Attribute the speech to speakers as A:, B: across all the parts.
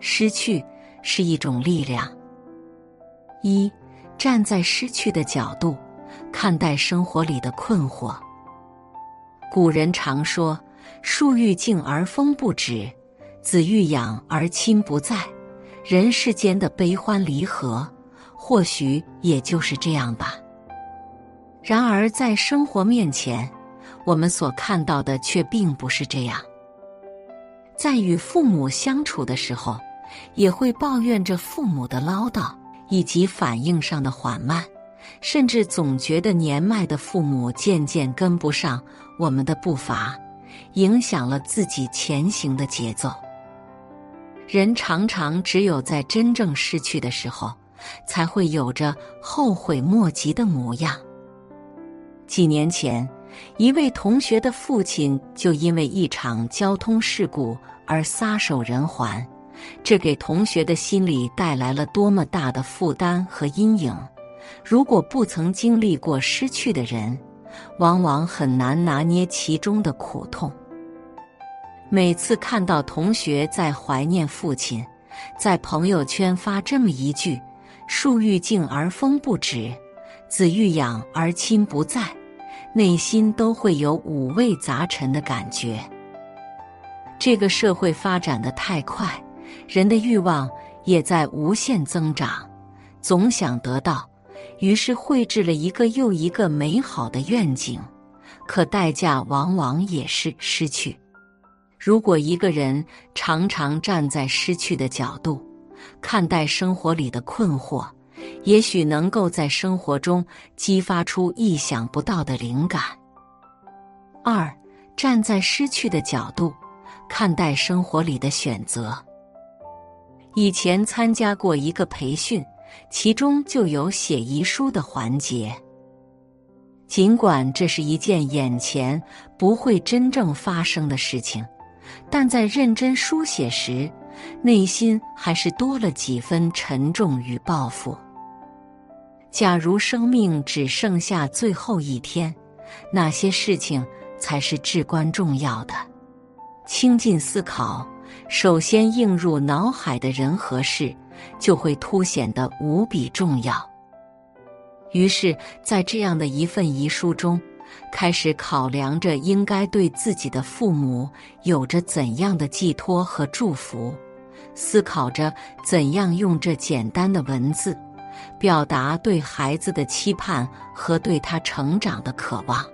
A: 失去是一种力量。一，站在失去的角度看待生活里的困惑。古人常说：“树欲静而风不止，子欲养而亲不在。”人世间的悲欢离合，或许也就是这样吧。然而，在生活面前，我们所看到的却并不是这样。在与父母相处的时候，也会抱怨着父母的唠叨以及反应上的缓慢，甚至总觉得年迈的父母渐渐跟不上我们的步伐，影响了自己前行的节奏。人常常只有在真正失去的时候，才会有着后悔莫及的模样。几年前，一位同学的父亲就因为一场交通事故而撒手人寰。这给同学的心理带来了多么大的负担和阴影！如果不曾经历过失去的人，往往很难拿捏其中的苦痛。每次看到同学在怀念父亲，在朋友圈发这么一句“树欲静而风不止，子欲养而亲不在”，内心都会有五味杂陈的感觉。这个社会发展的太快。人的欲望也在无限增长，总想得到，于是绘制了一个又一个美好的愿景，可代价往往也是失去。如果一个人常常站在失去的角度看待生活里的困惑，也许能够在生活中激发出意想不到的灵感。二，站在失去的角度看待生活里的选择。以前参加过一个培训，其中就有写遗书的环节。尽管这是一件眼前不会真正发生的事情，但在认真书写时，内心还是多了几分沉重与抱负。假如生命只剩下最后一天，哪些事情才是至关重要的？倾尽思考。首先映入脑海的人和事，就会凸显得无比重要。于是，在这样的一份遗书中，开始考量着应该对自己的父母有着怎样的寄托和祝福，思考着怎样用这简单的文字，表达对孩子的期盼和对他成长的渴望。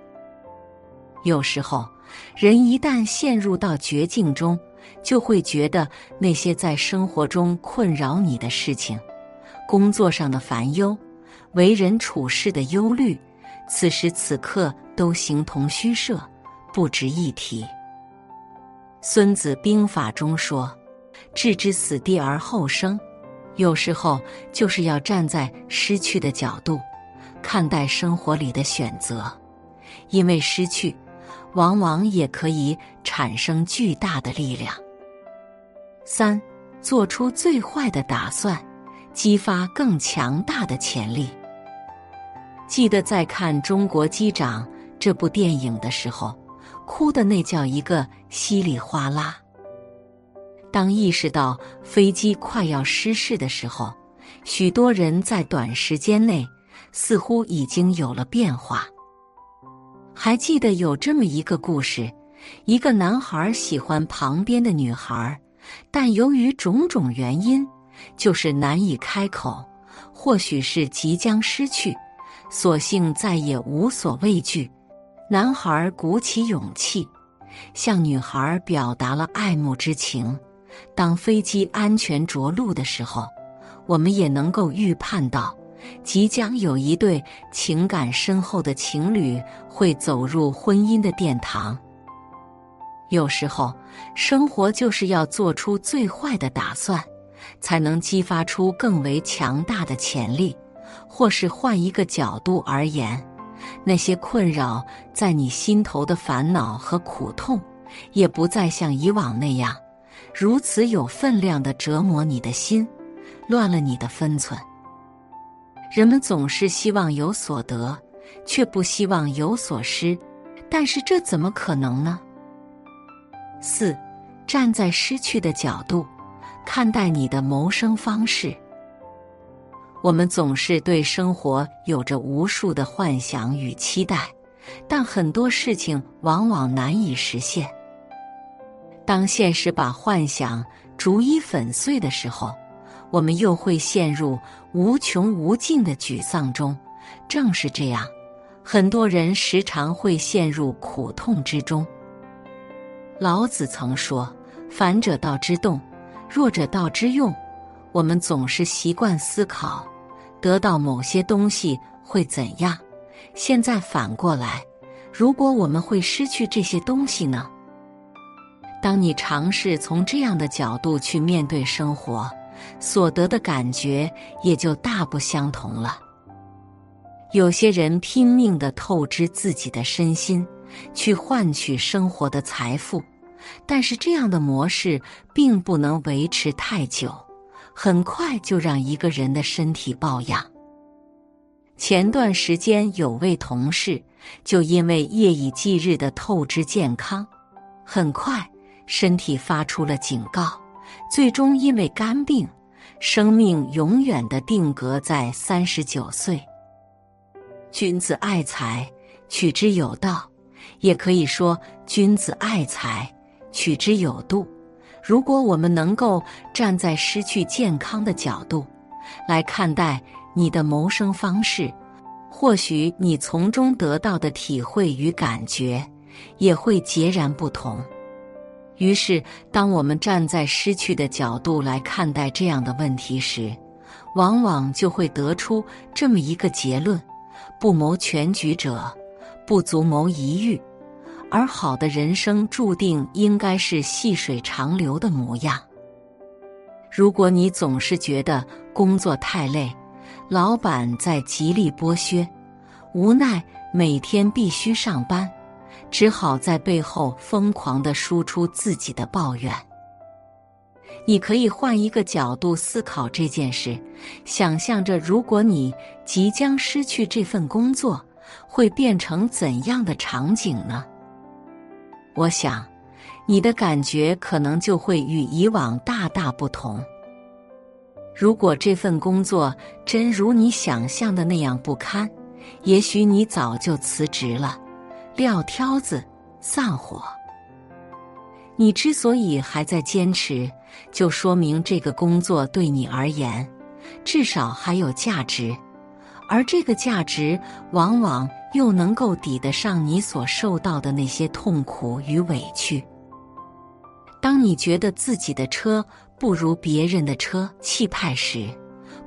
A: 有时候，人一旦陷入到绝境中，就会觉得那些在生活中困扰你的事情，工作上的烦忧，为人处事的忧虑，此时此刻都形同虚设，不值一提。《孙子兵法》中说：“置之死地而后生。”有时候就是要站在失去的角度，看待生活里的选择，因为失去，往往也可以产生巨大的力量。三，做出最坏的打算，激发更强大的潜力。记得在看《中国机长》这部电影的时候，哭的那叫一个稀里哗啦。当意识到飞机快要失事的时候，许多人在短时间内似乎已经有了变化。还记得有这么一个故事：一个男孩喜欢旁边的女孩。但由于种种原因，就是难以开口，或许是即将失去，索性再也无所畏惧。男孩鼓起勇气，向女孩表达了爱慕之情，当飞机安全着陆的时候，我们也能够预判到，即将有一对情感深厚的情侣会走入婚姻的殿堂。有时候，生活就是要做出最坏的打算，才能激发出更为强大的潜力。或是换一个角度而言，那些困扰在你心头的烦恼和苦痛，也不再像以往那样，如此有分量的折磨你的心，乱了你的分寸。人们总是希望有所得，却不希望有所失，但是这怎么可能呢？四，站在失去的角度看待你的谋生方式。我们总是对生活有着无数的幻想与期待，但很多事情往往难以实现。当现实把幻想逐一粉碎的时候，我们又会陷入无穷无尽的沮丧中。正是这样，很多人时常会陷入苦痛之中。老子曾说：“反者道之动，弱者道之用。”我们总是习惯思考，得到某些东西会怎样？现在反过来，如果我们会失去这些东西呢？当你尝试从这样的角度去面对生活，所得的感觉也就大不相同了。有些人拼命的透支自己的身心，去换取生活的财富，但是这样的模式并不能维持太久。很快就让一个人的身体抱恙。前段时间有位同事就因为夜以继日的透支健康，很快身体发出了警告，最终因为肝病，生命永远的定格在三十九岁。君子爱财，取之有道，也可以说君子爱财，取之有度。如果我们能够站在失去健康的角度来看待你的谋生方式，或许你从中得到的体会与感觉也会截然不同。于是，当我们站在失去的角度来看待这样的问题时，往往就会得出这么一个结论：不谋全局者，不足谋一域。而好的人生注定应该是细水长流的模样。如果你总是觉得工作太累，老板在极力剥削，无奈每天必须上班，只好在背后疯狂的输出自己的抱怨，你可以换一个角度思考这件事，想象着如果你即将失去这份工作，会变成怎样的场景呢？我想，你的感觉可能就会与以往大大不同。如果这份工作真如你想象的那样不堪，也许你早就辞职了，撂挑子，散伙。你之所以还在坚持，就说明这个工作对你而言，至少还有价值。而这个价值，往往又能够抵得上你所受到的那些痛苦与委屈。当你觉得自己的车不如别人的车气派时，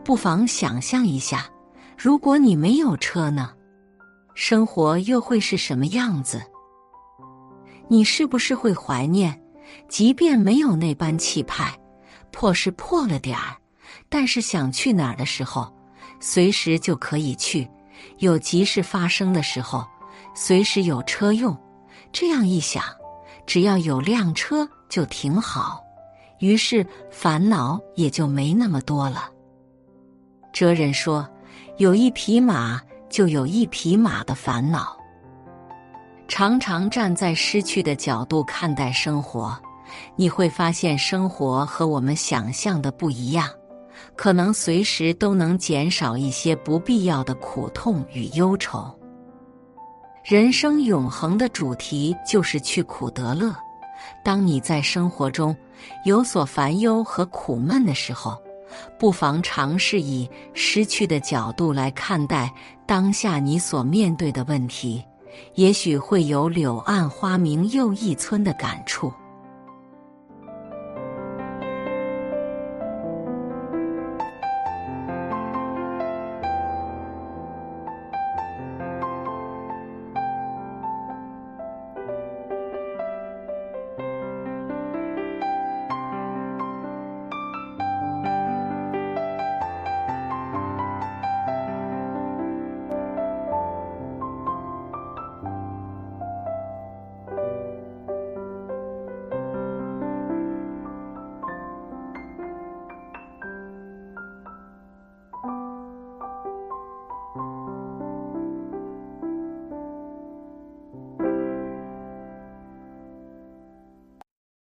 A: 不妨想象一下，如果你没有车呢？生活又会是什么样子？你是不是会怀念，即便没有那般气派，破是破了点儿，但是想去哪儿的时候？随时就可以去，有急事发生的时候，随时有车用。这样一想，只要有辆车就挺好，于是烦恼也就没那么多了。哲人说：“有一匹马，就有一匹马的烦恼。”常常站在失去的角度看待生活，你会发现生活和我们想象的不一样。可能随时都能减少一些不必要的苦痛与忧愁。人生永恒的主题就是去苦得乐。当你在生活中有所烦忧和苦闷的时候，不妨尝试以失去的角度来看待当下你所面对的问题，也许会有“柳暗花明又一村”的感触。